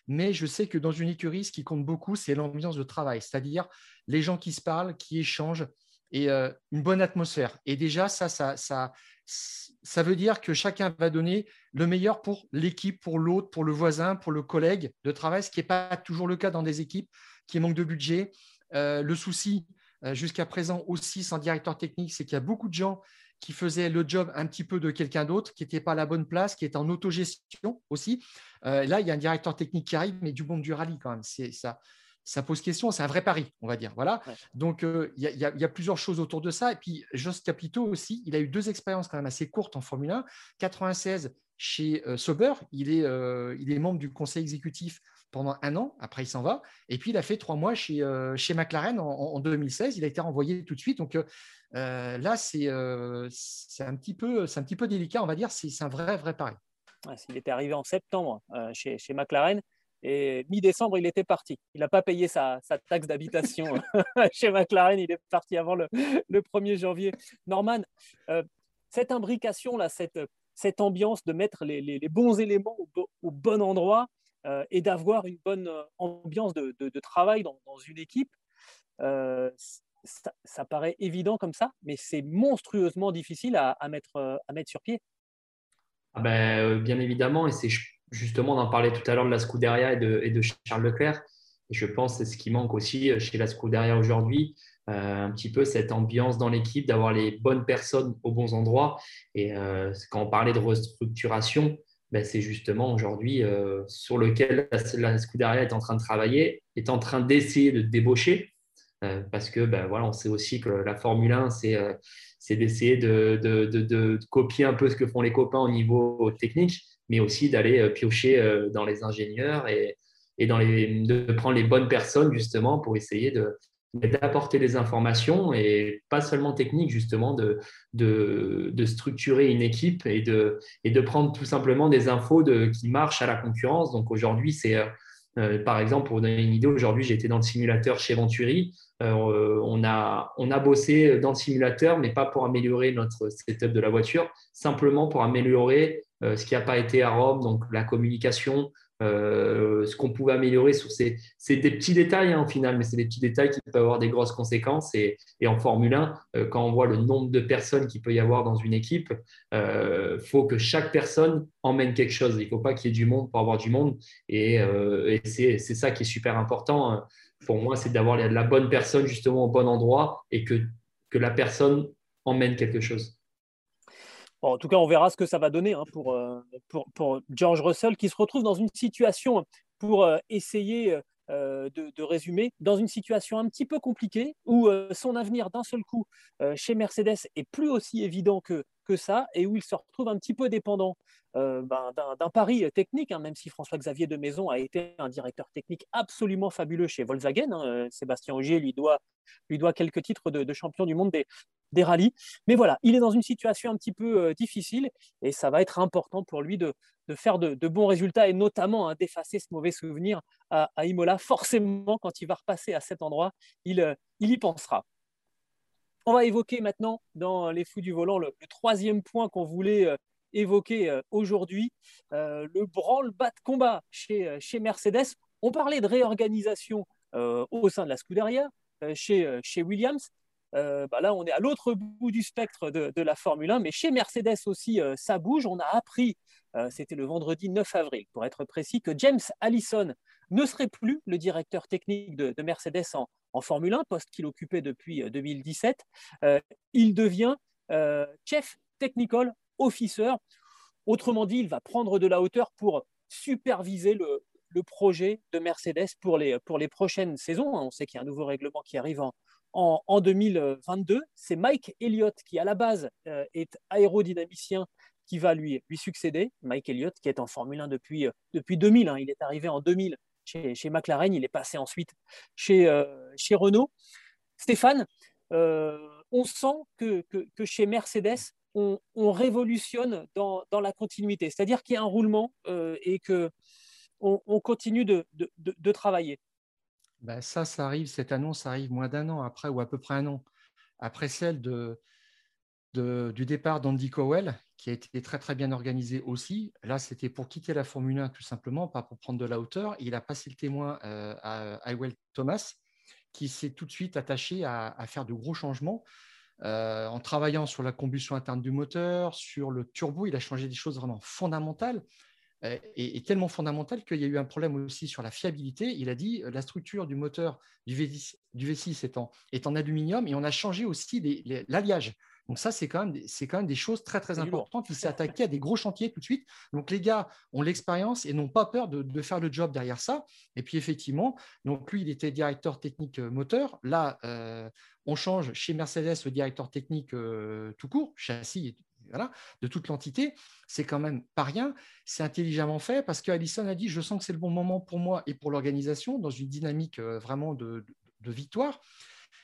mais je sais que dans une écurie, ce qui compte beaucoup, c'est l'ambiance de travail, c'est-à-dire les gens qui se parlent, qui échangent, et euh, une bonne atmosphère. Et déjà, ça, ça, ça, ça veut dire que chacun va donner le meilleur pour l'équipe, pour l'autre, pour le voisin, pour le collègue de travail, ce qui n'est pas toujours le cas dans des équipes qui manquent de budget. Euh, le souci, jusqu'à présent aussi sans directeur technique, c'est qu'il y a beaucoup de gens qui faisaient le job un petit peu de quelqu'un d'autre, qui n'était pas à la bonne place, qui est en autogestion aussi. Euh, là, il y a un directeur technique qui arrive, mais du monde du rallye quand même. C'est ça. Ça pose question, c'est un vrai pari, on va dire. Voilà. Donc, euh, il y, a plusieurs choses autour de ça. Et puis, Jos Capito aussi, il a eu deux expériences quand même assez courtes en Formule 1. 96 chez Sauber, il est, il est membre du conseil exécutif pendant un an. Après, il s'en va. Et puis, il a fait trois mois chez, euh, chez McLaren en, 2016. Il a été renvoyé tout de suite. Donc euh, là, c'est un, petit peu, un petit peu délicat, on va dire. C'est un vrai, vrai pari. il était arrivé en septembre chez, chez McLaren. Et mi-décembre, il était parti. Il n'a pas payé sa, taxe d'habitation chez McLaren. Il est parti avant le, 1er janvier. Norman, cette imbrication-là, cette, cette ambiance de mettre les, bons éléments au, bon endroit euh, et d'avoir une bonne euh, ambiance de, travail dans, une équipe, euh, ça, paraît évident comme ça, mais c'est monstrueusement difficile à, mettre, sur pied. Ah ben, bien évidemment, et c'est justement, d'en parler tout à l'heure de la Scuderia et de, Charles Leclerc. Je pense que c'est ce qui manque aussi chez la Scuderia aujourd'hui. Euh, un petit peu cette ambiance dans l'équipe, d'avoir les bonnes personnes aux bons endroits. Et euh, quand on parlait de restructuration, ben, c'est justement aujourd'hui euh, sur lequel la, Scuderia est en train de travailler, est en train d'essayer de débaucher. parce que ben, voilà, on sait aussi que la Formule 1, c'est d'essayer de, copier un peu ce que font les copains au niveau technique, mais aussi d'aller piocher dans les ingénieurs et, et dans les, de prendre les bonnes personnes justement pour essayer de, d'apporter des informations et pas seulement techniques, justement, de, de, structurer une équipe et de, et de prendre tout simplement des infos de, qui marchent à la concurrence. Donc aujourd'hui, c'est euh, euh, par exemple, pour donner une idée, aujourd'hui, j'étais dans le simulateur chez Venturi. Euh, on, a, on a bossé dans le simulateur, mais pas pour améliorer notre setup de la voiture, simplement pour améliorer ce qui n'a pas été à Rome, donc la communication, euh, ce qu'on pouvait améliorer sur ces, c'est des petits détails hein, au final, mais c'est des petits détails qui peuvent avoir des grosses conséquences. Et, en Formule 1, euh, quand on voit le nombre de personnes qu'il peut y avoir dans une équipe, il euh, faut que chaque personne emmène quelque chose. Il ne faut pas qu'il y ait du monde pour avoir du monde. Et, c'est, ça qui est super important hein. pour moi, c'est d'avoir la bonne personne justement au bon endroit et que, que la personne emmène quelque chose en tout cas, on verra ce que ça va donner hein, euh, pour, George Russell qui se retrouve dans une situation pour euh, essayer euh, de, résumer, dans une situation un petit peu compliquée où son avenir d'un seul coup chez Mercedes est plus aussi évident que ça et où il se retrouve un petit peu dépendant ben, d'un pari technique, hein, même si François-Xavier de Maison a été un directeur technique absolument fabuleux chez Volkswagen. Hein, Sébastien Ogier lui doit, lui doit quelques titres de, de champion du monde des, des rallyes. Mais voilà, il est dans une situation un petit peu euh, difficile et ça va être important pour lui de, faire de, bons résultats et notamment hein, d'effacer ce mauvais souvenir à, Imola. Forcément, quand il va repasser à cet endroit, il, euh, il y pensera. On va évoquer maintenant dans les fous du volant le, troisième point qu'on voulait euh, évoquer aujourd'hui, le branle-bas de combat chez, chez Mercedes. On parlait de réorganisation au sein de la Scuderia, chez, chez Williams. Euh, bah là, on est à l'autre bout du spectre de, la Formule 1, mais chez Mercedes aussi, euh, ça bouge. On a appris, euh, c'était le vendredi 9 avril, pour être précis, que James Allison ne serait plus le directeur technique de, Mercedes en, Formule 1, poste qu'il occupait depuis 2017. il devient chef technical officer. Autrement dit, il va prendre de la hauteur pour superviser le, projet de Mercedes pour les, pour les prochaines saisons. On sait qu'il y a un nouveau règlement qui arrive en, en, 2022. C'est Mike Elliott qui, à la base, euh, est aérodynamicien qui va lui, succéder. Mike Elliott, qui est en Formule 1 depuis, euh, depuis 2000. Hein. Il est arrivé en 2000 chez, McLaren. Il est passé ensuite chez, euh, Renault. Stéphane, on sent que, chez Mercedes, on, révolutionne dans, la continuité. C'est-à-dire qu'il y a un roulement et qu'on on continue de, travailler. Bah, ça, ça cette annonce arrive moins d'un an après, ou à peu près un an, après celle du départ d'Andy Cowell, qui a été très bien organisé aussi. Là, c'était pour quitter la Formule 1 tout simplement, pas pour prendre de la hauteur. Il a passé le témoin euh, à Ewell Thomas, qui s'est tout de suite attaché à, faire de gros changements. Euh, en travaillant sur la combustion interne du moteur, sur le turbo, il a changé des choses vraiment fondamentales. Euh, est, tellement fondamental qu'il y a eu un problème aussi sur la fiabilité. Il a dit euh, la structure du moteur du V6, du V6 est, en, est en aluminium et on a changé aussi l'alliage. Donc ça, c'est quand, même, quand même des choses très, très importantes. Il s'est attaqué à des gros chantiers tout de suite. Donc les gars ont l'expérience et n'ont pas peur de, faire le job derrière ça. Et puis effectivement, donc lui, il était directeur technique euh, moteur. Là, on change chez Mercedes le directeur technique tout court, châssis de toute l'entité, c'est quand même pas rien. C'est intelligemment fait parce qu'Alison a dit Je sens que c'est le bon moment pour moi et pour l'organisation dans une dynamique vraiment de, victoire.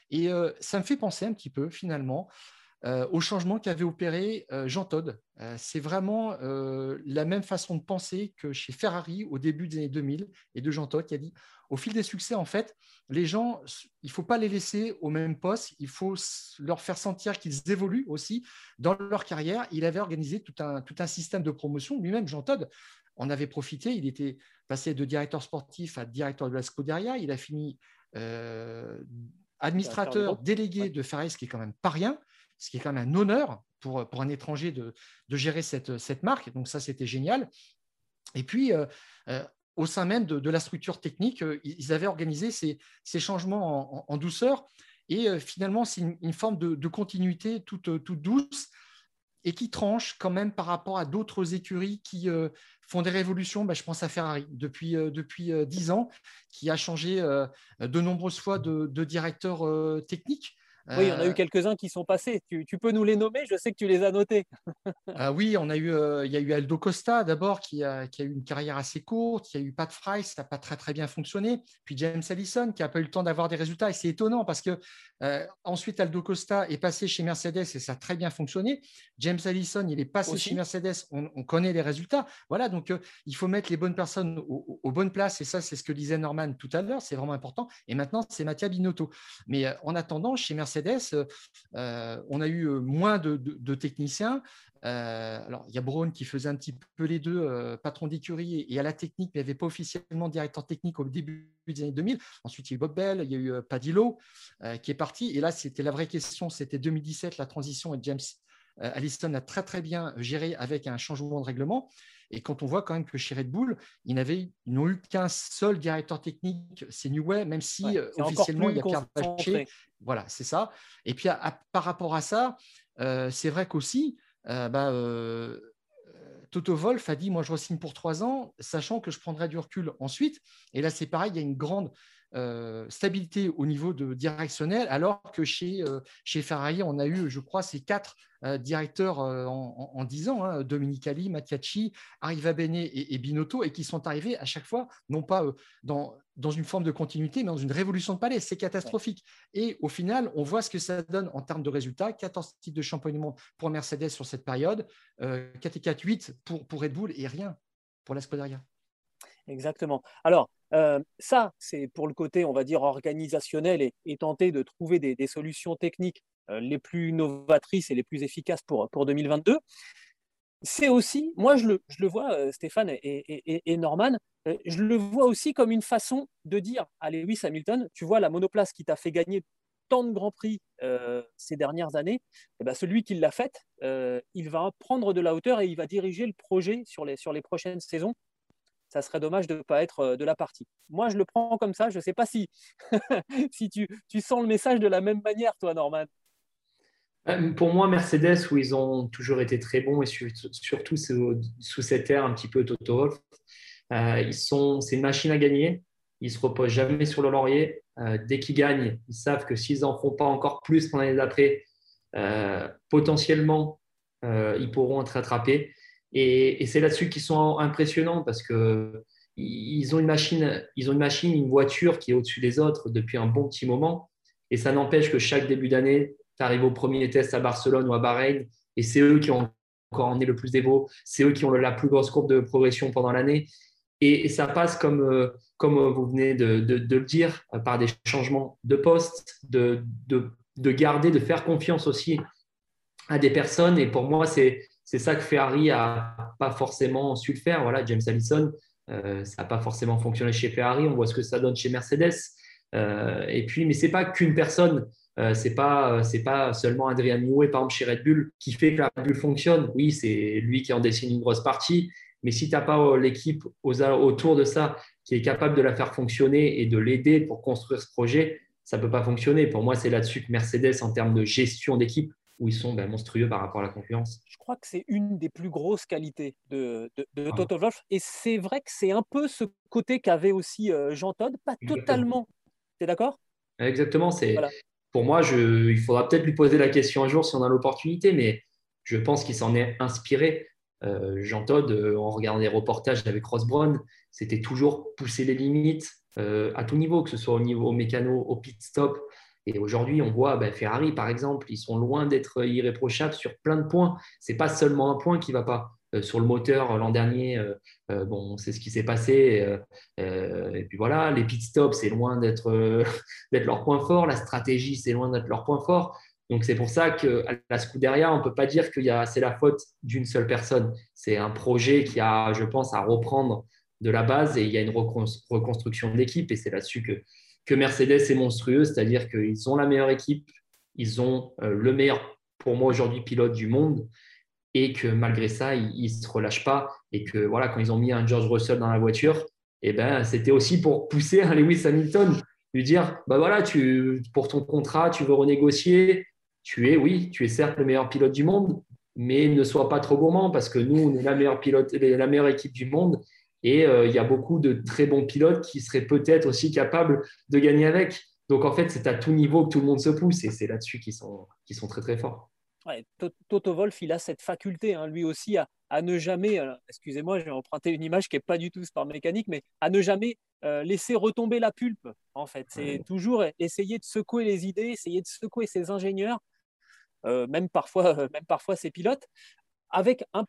Et ça me fait penser un petit peu finalement euh, au changement qu'avait opéré euh, Jean Todt. Euh, c'est vraiment la même façon de penser que chez Ferrari au début des années 2000 et de Jean Todt qui a dit au fil des succès, en fait, les gens, il ne faut pas les laisser au même poste, il faut leur faire sentir qu'ils évoluent aussi dans leur carrière. Il avait organisé tout un, tout un système de promotion. Lui-même, Jean Todt, en avait profité. Il était passé de directeur sportif à directeur de la Scuderia. Il a fini administrateur délégué de Ferrari, ce qui est quand même pas rien ce qui est quand même un honneur pour, pour un étranger de, de gérer cette, cette, marque. Donc ça, c'était génial. Et puis, euh, euh, au sein même de, la structure technique, euh, ils avaient organisé ces, ces changements en, douceur. Et finalement, c'est une, forme de, continuité toute, toute douce et qui tranche quand même par rapport à d'autres écuries qui font des révolutions. Bah, je pense à Ferrari depuis, depuis 10 ans, qui a changé de nombreuses fois de directeur technique. Oui, on a eu euh, quelques-uns qui sont passés. Tu, peux nous les nommer? Je sais que tu les as notés. Ah oui, on a eu, euh, il y a eu Aldo Costa d'abord qui a, eu une carrière assez courte. Il y a eu Pat Fry, ça n'a pas très très bien fonctionné. Puis James Allison qui n'a pas eu le temps d'avoir des résultats. Et c'est étonnant parce que euh, ensuite Aldo Costa est passé chez Mercedes et ça a très bien fonctionné. James Allison, il est passé chez Mercedes. On, connaît les résultats. Voilà, donc il faut mettre les bonnes personnes aux, bonnes places. Et ça, c'est ce que disait Norman tout à l'heure. C'est vraiment important. Et maintenant, c'est Mattia Binotto. Mais en attendant, chez Mercedes euh, on a eu euh, moins de, techniciens. Euh, alors, il y a Braun qui faisait un petit peu les deux, patron d'écurie et, à la technique, mais il n'y avait pas officiellement directeur technique au début des années 2000. Ensuite, il y a eu Bob Bell, il y a eu Padillo qui est parti. Et là, c'était la vraie question, c'était 2017, la transition, et James Allison a très très bien géré avec un changement de règlement. Et quand on voit quand même que chez Red Bull, ils n'ont eu qu'un seul directeur technique, c'est Newey, même si euh, officiellement il y a Pierre Vacher. Voilà, c'est ça. Et puis par rapport à ça, euh, c'est vrai qu'aussi, euh, bah, Toto Wolf a dit Moi, je re-signe pour trois ans, sachant que je prendrai du recul ensuite. Et là, c'est pareil, il y a une grande stabilité au niveau de directionnel, alors que chez, chez Ferrari, on a eu, je crois, ces quatre euh, directeurs euh, en, dix ans, hein, Dominicali, Mattiacci, Arriva Bene et, Binotto, et qui sont arrivés à chaque fois, non pas euh, dans, dans une forme de continuité, mais dans une révolution de palais. C'est catastrophique. Et au final, on voit ce que ça donne en termes de résultats. 14 titres de championnat du monde pour Mercedes sur cette période, 4 et 4, 8 pour, pour Red Bull et rien pour la Scuderia. Exactement. Alors, ça, c'est pour le côté, on va dire, organisationnel et, tenter de trouver des, solutions techniques euh, les plus novatrices et les plus efficaces pour, pour 2022. C'est aussi, moi je le, vois, euh, Stéphane et, Norman, euh, je le vois aussi comme une façon de dire à Lewis Hamilton, tu vois la monoplace qui t'a fait gagner tant de grands prix ces dernières années, eh ben celui qui l'a faite, il va prendre de la hauteur et il va diriger le projet sur les prochaines saisons. Ça serait dommage de ne pas être de la partie. Moi, je le prends comme ça. Je ne sais pas si, si tu, tu sens le message de la même manière, toi, Norman. Euh, pour moi, Mercedes, où ils ont toujours été très bons, et surtout sous cette ère un petit peu Toto Wolff, euh, sont, c'est une machine à gagner. Ils ne se reposent jamais sur le laurier. Euh, dès qu'ils gagnent, ils savent que s'ils n'en font pas encore plus pendant les d'après, potentiellement, ils pourront être rattrapés. Et, c'est là-dessus qu'ils sont impressionnants parce que ils ont une machine, ils ont une machine, une voiture qui est au-dessus des autres depuis un bon petit moment. Et ça n'empêche que chaque début d'année, tu arrives au premier test à Barcelone ou à Bahreïn, et c'est eux qui ont encore emmené le plus d'évo, c'est eux qui ont la plus grosse courbe de progression pendant l'année. Et, ça passe comme, euh, comme vous venez de, le dire, euh, par des changements de poste, de, de, garder, de faire confiance aussi à des personnes. Et pour moi, c'est ça que Ferrari n'a pas forcément su le faire. Voilà, James Allison, euh, ça n'a pas forcément fonctionné chez Ferrari. On voit ce que ça donne chez Mercedes. et puis, mais c'est pas qu'une personne. Euh, c'est pas euh, c'est pas seulement Adrian Newey par exemple chez Red Bull qui fait que la Red Bull fonctionne. Oui, c'est lui qui en dessine une grosse partie, mais si tu n'as pas euh, l'équipe autour de ça qui est capable de la faire fonctionner et de l'aider pour construire ce projet, ça ne peut pas fonctionner. Pour moi, c'est là-dessus que Mercedes, en termes de gestion d'équipe, où ils sont ben, monstrueux par rapport à la concurrence. Je crois que c'est une des plus grosses qualités de, de, ah. Toto Wolff. Et c'est vrai que c'est un peu ce côté qu'avait aussi Jean Todt, pas totalement. Tu es d'accord? Exactement. C'est pour moi, il faudra peut-être lui poser la question un jour si on a l'opportunité, mais je pense qu'il s'en est inspiré. Euh, Jean Todd, en regardant des reportages avec Ross Brown, c'était toujours pousser les limites à tout niveau, que ce soit au niveau mécano, au pit stop. Et aujourd'hui, on voit ben, Ferrari, par exemple, ils sont loin d'être irréprochables sur plein de points. Ce n'est pas seulement un point qui ne va pas. Euh, sur le moteur l'an dernier, euh, euh, bon, c'est ce qui s'est passé. et puis voilà, les pit stops, c'est loin d'être leur point fort. La stratégie, c'est loin d'être leur point fort. Donc c'est pour ça qu'à la Scuderia, on ne peut pas dire que c'est la faute d'une seule personne. C'est un projet qui a, je pense, à reprendre de la base et il y a une reconstruction de l'équipe. Et c'est là-dessus que, que Mercedes est monstrueux, c'est-à-dire qu'ils ont la meilleure équipe, ils ont le meilleur, pour moi aujourd'hui, pilote du monde et que malgré ça, ils ne se relâchent pas. Et que voilà, quand ils ont mis un George Russell dans la voiture, eh ben, c'était aussi pour pousser un Lewis Hamilton, lui dire bah voilà, tu, pour ton contrat, tu veux renégocier, tu es, oui, tu es certes le meilleur pilote du monde, mais ne sois pas trop gourmand parce que nous, on est la meilleure équipe du monde. Et euh, il y a beaucoup de très bons pilotes qui seraient peut-être aussi capables de gagner avec. Donc en fait, c'est à tout niveau que tout le monde se pousse et c'est là-dessus qu'ils sont, très très forts. Toto Wolf, il a cette faculté, hein, lui aussi, à, ne jamais, excusez-moi, je vais emprunter une image qui n'est pas du tout sport mécanique, mais à ne jamais euh, laisser retomber la pulpe, en fait. C'est toujours essayer de secouer les idées, essayer de secouer ses ingénieurs, euh, même, parfois, euh, même parfois ses pilotes, avec un,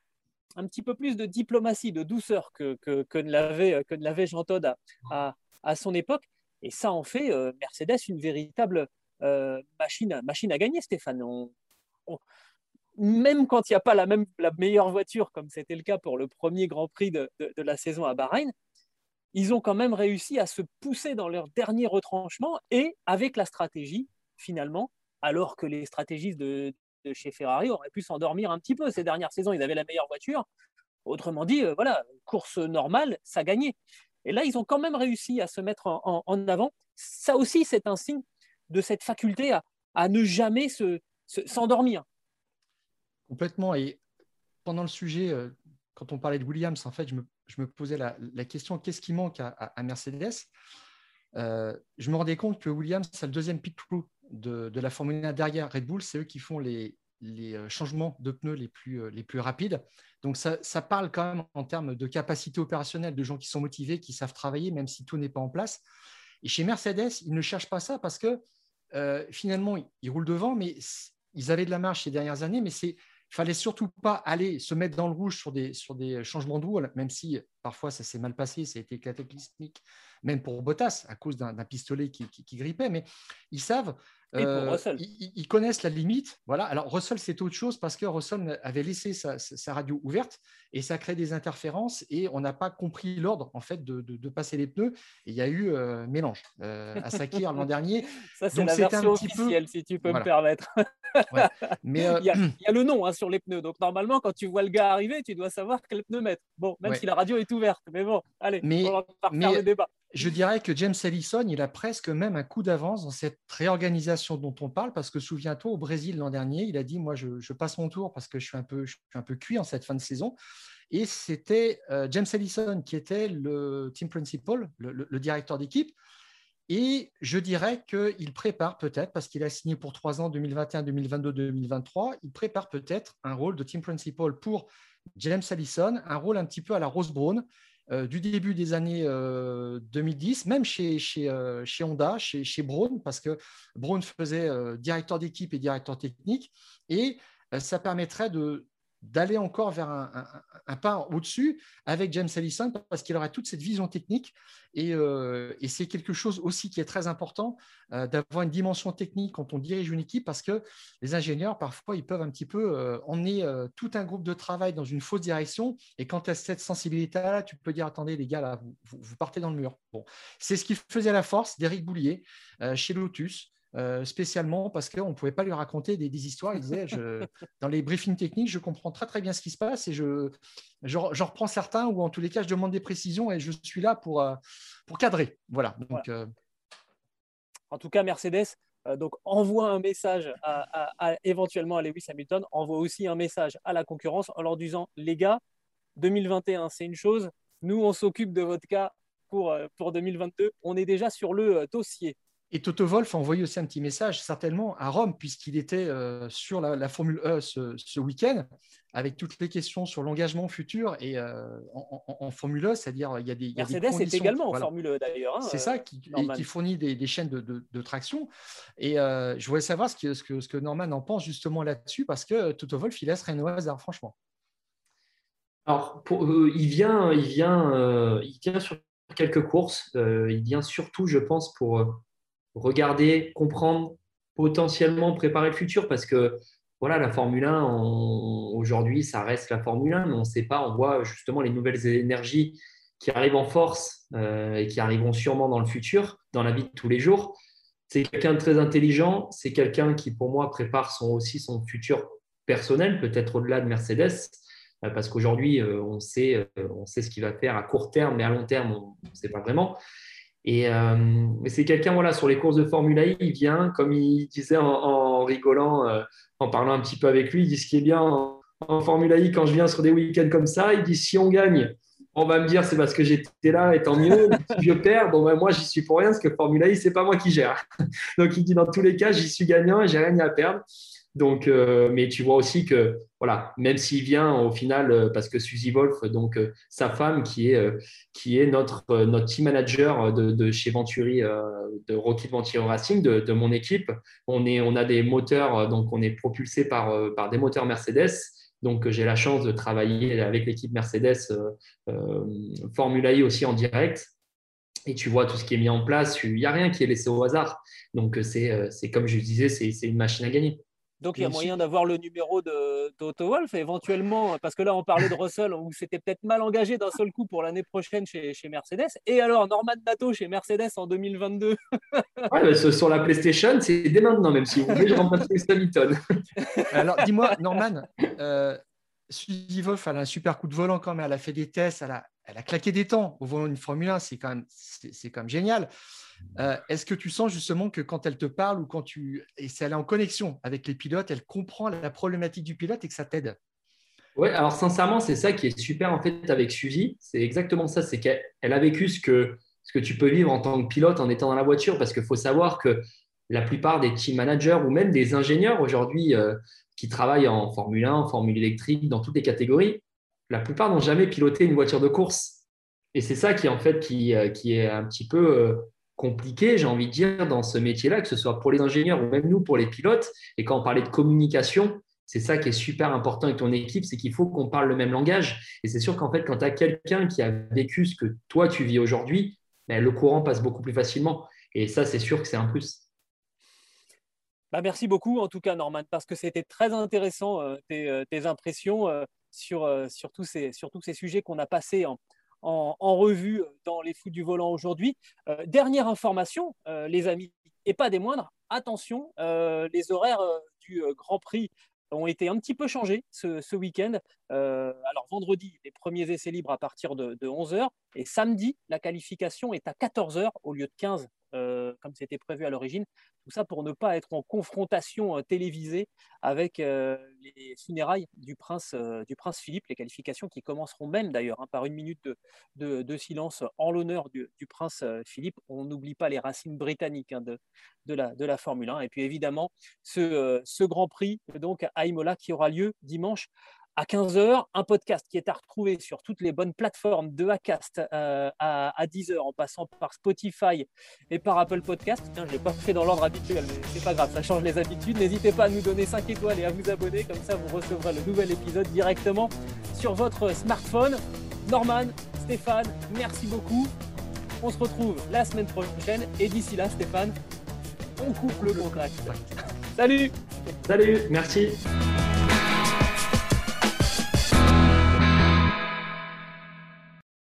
petit peu plus de diplomatie, de douceur que, que, ne l'avait Jean Todt à, à, son époque. Et ça en fait Mercedes une véritable machine, machine à gagner, Stéphane même quand il n'y a pas la, même, la meilleure voiture, comme c'était le cas pour le premier Grand Prix de, la saison à Bahreïn, ils ont quand même réussi à se pousser dans leur dernier retranchement et avec la stratégie, finalement, alors que les stratégistes de, chez Ferrari auraient pu s'endormir un petit peu ces dernières saisons, ils avaient la meilleure voiture. Autrement dit, euh, voilà, course normale, ça gagnait. Et là, ils ont quand même réussi à se mettre en, avant. Ça aussi, c'est un signe de cette faculté à ne jamais se, s'endormir. Complètement. Et pendant le sujet, euh, quand on parlait de Williams, en fait, je me, posais la, question qu'est-ce qui manque à, Mercedes? Euh, Je me rendais compte que Williams, c'est le deuxième pit crew de, la Formule 1 derrière Red Bull. C'est eux qui font les, euh, changements de pneus les plus, les plus rapides. Donc, ça, ça, parle quand même en termes de capacité opérationnelle, de gens qui sont motivés, qui savent travailler, même si tout n'est pas en place. Et chez Mercedes, ils ne cherchent pas ça parce que finalement, ils roulent devant, mais ils avaient de la marge ces dernières années, mais c'est fallait surtout pas aller se mettre dans le rouge sur des, sur des changements de roue, même si parfois ça s'est mal passé, ça a été cataclysmique, même pour Bottas, à cause d'un pistolet qui, qui, grippait. Mais ils savent euh, ils, connaissent la limite. Voilà. Alors, Russell, c'est autre chose parce que Russell avait laissé sa, radio ouverte et ça crée des interférences et on n'a pas compris l'ordre en fait de, passer les pneus. Et il y a eu euh, mélange euh, à Sakir l'an dernier. Ça, c'est la version officielle, si tu peux me permettre. Mais, il, y a, le nom hein, sur les pneus. Donc, normalement, quand tu vois le gars arriver, tu dois savoir quel pneu mettre. Bon, même si la radio est ouverte. Mais bon, allez, on va faire le débat je dirais que James Ellison, il a presque même un coup d'avance dans cette réorganisation dont on parle, parce que souviens-toi, au Brésil l'an dernier, il a dit, moi, je, passe mon tour parce que je suis un peu, je suis un peu cuit en cette fin de saison. Et c'était euh, James Ellison qui était le team principal, le, directeur d'équipe. Et je dirais qu'il prépare peut-être, parce qu'il a signé pour trois ans, 2021, 2022, 2023, il prépare peut-être un rôle de team principal pour James Ellison, un rôle un petit peu à la Rose Brown, euh, du début des années 2010, euh, même euh, chez Honda, chez, chez, Braun, parce que Braun faisait directeur d'équipe et directeur technique, et ça permettrait de, d'aller encore vers un, pas au-dessus avec James Allison parce qu'il aurait toute cette vision technique. Euh, et, c'est quelque chose aussi qui est très important euh, d'avoir une dimension technique quand on dirige une équipe parce que les ingénieurs parfois ils peuvent un petit peu euh, emmener tout un groupe de travail dans une fausse direction. Et quand tu as cette sensibilité là tu peux dire attendez les gars là vous, partez dans le mur. C'est ce qui faisait la force d'Éric Boulier chez Lotus euh, spécialement parce qu'on ne pouvait pas lui raconter des, histoires. Il disait, dans les briefings techniques, je comprends très très bien ce qui se passe et je, j'en reprends certains ou en tous les cas, je demande des précisions et je suis là pour, euh, pour cadrer. Voilà. Donc, euh, En tout cas, Mercedes donc, envoie un message à, éventuellement à Lewis Hamilton, envoie aussi un message à la concurrence en leur disant, les gars, 2021, c'est une chose, nous, on s'occupe de votre cas pour, pour 2022, on est déjà sur le dossier Et Toto Wolf a envoyé aussi un petit message, certainement à Rome, puisqu'il était euh, sur la, Formule E ce, week-end, avec toutes les questions sur l'engagement futur et euh, en, Formule E, c'est-à-dire il y a des. Mercedes est également en Formule E d'ailleurs. Hein, c'est ça, qui, qui fournit des, chaînes de, traction. Et je voulais savoir ce que, ce, que, ce que Norman en pense justement là-dessus, parce que Toto Wolf, il laisse rien au hasard, franchement. Alors, il vient, il vient, il vient sur quelques courses. il vient surtout, je pense, pour regarder, comprendre, potentiellement préparer le futur parce que voilà, la Formule 1, aujourd'hui, ça reste la Formule 1, mais on ne sait pas, on voit justement les nouvelles énergies qui arrivent en force euh, et qui arriveront sûrement dans le futur, dans la vie de tous les jours. C'est quelqu'un de très intelligent, c'est quelqu'un qui, pour moi, prépare son, aussi son futur personnel, peut-être au-delà de Mercedes, euh, parce qu'aujourd'hui, euh, on, sait, on sait ce qu'il va faire à court terme, mais à long terme, on ne sait pas vraiment. Et euh, c'est quelqu'un, voilà, sur les courses de Formule E, il vient, comme il disait en, rigolant, euh, en parlant un petit peu avec lui, il dit ce qui est bien en, Formule E, quand je viens sur des week-ends comme ça, il dit si on gagne, on va me dire c'est parce que j'étais là et tant mieux. si je perds, bon, ben, moi, j'y suis pour rien parce que Formule E, c'est pas moi qui gère. Donc, il dit dans tous les cas, j'y suis gagnant et j'ai rien à perdre. Donc, euh, mais tu vois aussi que, voilà, même s'il vient au final, euh, parce que Suzy Wolf, donc euh, sa femme, qui est, qui est notre, notre team manager de, chez Venturi, de Rocket Venturi Racing, de, mon équipe, on, est, on a des moteurs, donc on est propulsé par, par des moteurs Mercedes. Donc, j'ai la chance de travailler avec l'équipe Mercedes Formula E aussi en direct. Et tu vois tout ce qui est mis en place, il n'y a rien qui est laissé au hasard. Donc, c'est comme je disais, c'est une machine à gagner. Donc il y a moyen d'avoir le numéro d'Otto Wolf, éventuellement, parce que là on parlait de Russell, où c'était peut-être mal engagé d'un seul coup pour l'année prochaine chez, chez, Mercedes. Et alors Norman Nato chez Mercedes en 2022 ouais, Sur la PlayStation, c'est dès maintenant, même si vous voulez, je remplace Hamilton. alors dis-moi, Norman, euh, Suzy Wolf, elle a un super coup de volant quand même, elle a fait des tests, elle a, elle a claqué des temps au volant d'une Formule 1, c'est quand, même, c'est quand même génial. Euh, est-ce que tu sens justement que quand elle te parle ou quand tu. Et si elle est en connexion avec les pilotes, elle comprend la problématique du pilote et que ça t'aide? Oui, alors sincèrement, c'est ça qui est super en fait avec Suzy. C'est exactement ça. C'est qu'elle a vécu ce que, tu peux vivre en tant que pilote en étant dans la voiture. Parce qu'il faut savoir que la plupart des team managers ou même des ingénieurs aujourd'hui euh, qui travaillent en Formule 1, en Formule électrique, dans toutes les catégories, la plupart n'ont jamais piloté une voiture de course. Et c'est ça qui, en fait, qui, euh, qui est un petit peu compliqué, j'ai envie de dire, dans ce métier-là, que ce soit pour les ingénieurs ou même nous, pour les pilotes. Et quand on parlait de communication, c'est ça qui est super important avec ton équipe, c'est qu'il faut qu'on parle le même langage. Et c'est sûr qu'en fait, quand tu as quelqu'un qui a vécu ce que toi, tu vis aujourd'hui, ben, le courant passe beaucoup plus facilement. Et ça, c'est sûr que c'est un plus. Bah, merci beaucoup, en tout cas, Norman, parce que c'était très intéressant, euh, tes, euh, tes, impressions euh, sur, sur, tous ces, sur tous ces sujets qu'on a passés en, en, revue dans les fous du volant aujourd'hui. Euh, dernière information, euh, les amis, et pas des moindres, attention, euh, les horaires du Grand Prix ont été un petit peu changés ce, week-end. alors vendredi, les premiers essais libres à partir de, de 11h et samedi, la qualification est à 14h au lieu de 15 euh, comme c'était prévu à l'origine. Tout ça pour ne pas être en confrontation euh, télévisée avec euh, les funérailles du prince, du prince Philippe, les qualifications qui commenceront même d'ailleurs hein, par une minute de, silence en l'honneur du, prince Philippe. On n'oublie pas les racines britanniques hein, de, de, la, de la Formule 1. Et puis évidemment, ce, ce Grand Prix donc, à Imola qui aura lieu dimanche à 15h, un podcast qui est à retrouver sur toutes les bonnes plateformes de Acast euh, à, 10h en passant par Spotify et par Apple Podcast. Tiens, je ne l'ai pas fait dans l'ordre habituel, mais c'est pas grave, ça change les habitudes. N'hésitez pas à nous donner 5 étoiles et à vous abonner, comme ça vous recevrez le nouvel épisode directement sur votre smartphone. Norman, Stéphane, merci beaucoup. On se retrouve la semaine prochaine et d'ici là, Stéphane, on coupe le contact. Salut Salut, merci